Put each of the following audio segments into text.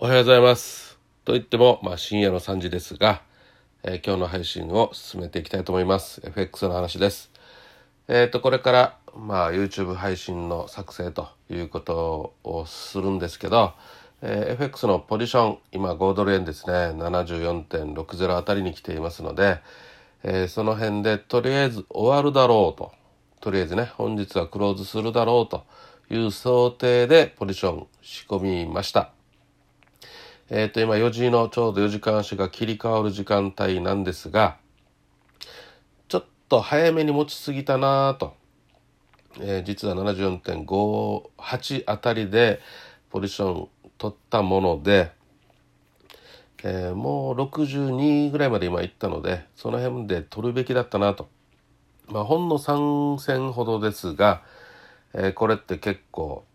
おはようございます。と言っても、まあ、深夜の3時ですが、えー今日の配信を進めていきたいと思います。FX の話です。えっ、と、これから、まあ、YouTube 配信の作成ということをするんですけど、えー FX のポジション、今5ドル円ですね、74.60あたりに来ていますので、えーその辺でとりあえず終わるだろうと、とりあえずね、本日はクローズするだろうという想定でポジション仕込みました。えっ、と、今4時のちょうど4時間足が切り替わる時間帯なんですが、ちょっと早めに持ちすぎたなと。えー実は74.58あたりでポジション取ったもので、えーもう62ぐらいまで今行ったので、その辺で取るべきだったなと。まあ、ほんの3戦ほどですが、えーこれって結構、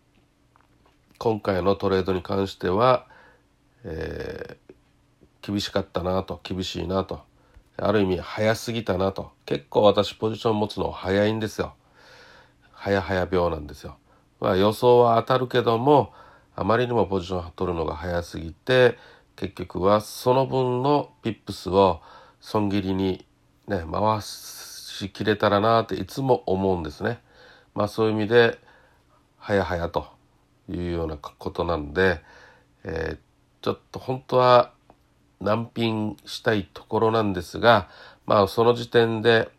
今回のトレードに関しては、えー厳しかったなと厳しいなと。ある意味早すぎたなと。結構私ポジション持つの早いんですよ。早々病なんですよ、まあ、予想は当たるけどもあまりにもポジション取るのが早すぎて結局はその分のピップスを損切りにね回しきれたらなっていつも思うんですね。まあそういう意味で早々というようなことなんで、えーちょっと本当は難品したいところなんですがまあその時点で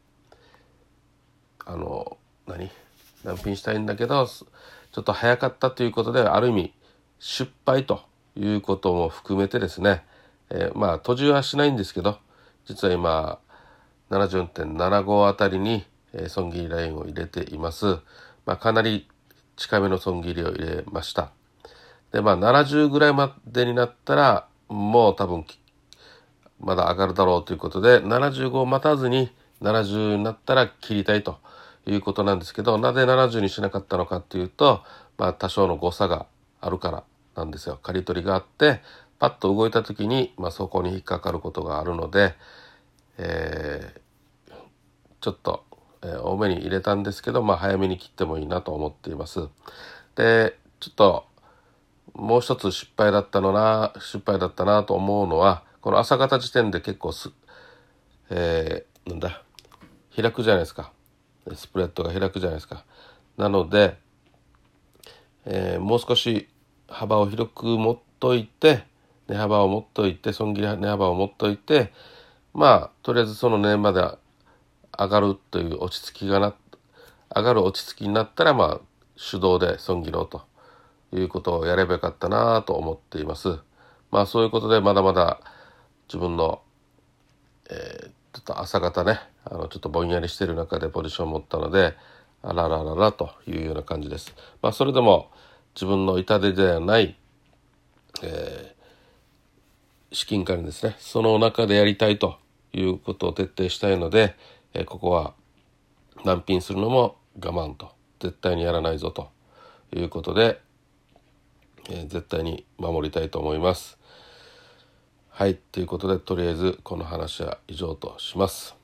あの何？難品したいんだけどちょっと早かったということである意味失敗ということも含めてですね、えーまあ閉じはしないんですけど実は今74.75あたりに、えー損切りラインを入れています。まあ、かなり近めの損切りを入れました。で、まあ、70ぐらいまでになったら、もう多分、まだ上がるだろうということで、75を待たずに70になったら切りたいということなんですけど、なぜ70にしなかったのかっていうと、まあ、多少の誤差があるからなんですよ。刈り取りがあって、パッと動いた時に、まあ、そこに引っかかることがあるので、えーちょっと、えー多めに入れたんですけど、まあ、早めに切ってもいいなと思っています。で、ちょっと、もう一つ失敗だったのな、失敗だったなと思うのは、この朝方時点で結構す、えーなんだ、開くじゃないですか。スプレッドが開くじゃないですか。なので、えーもう少し幅を広く持っといて、値幅を持っといて、損切り値幅を持っといて、まあ、とりあえずその値まで上がるという落ち着きがな、上がる落ち着きになったら、まあ、手動で損切ろうということをやればよかったなと思っています。まあ、そういうことで、まだまだ自分の、えーちょっと朝方ね、あの、ちょっとぼんやりしてる中でポジションを持ったので、あららららというような感じです。まあ、それでも自分の痛手ではない、えー資金管理ですね。その中でやりたいということを徹底したいので、えーここは難品するのも我慢と、絶対にやらないぞということで、えー絶対に守りたいと思います。はい、ということで、とりあえずこの話は以上とします。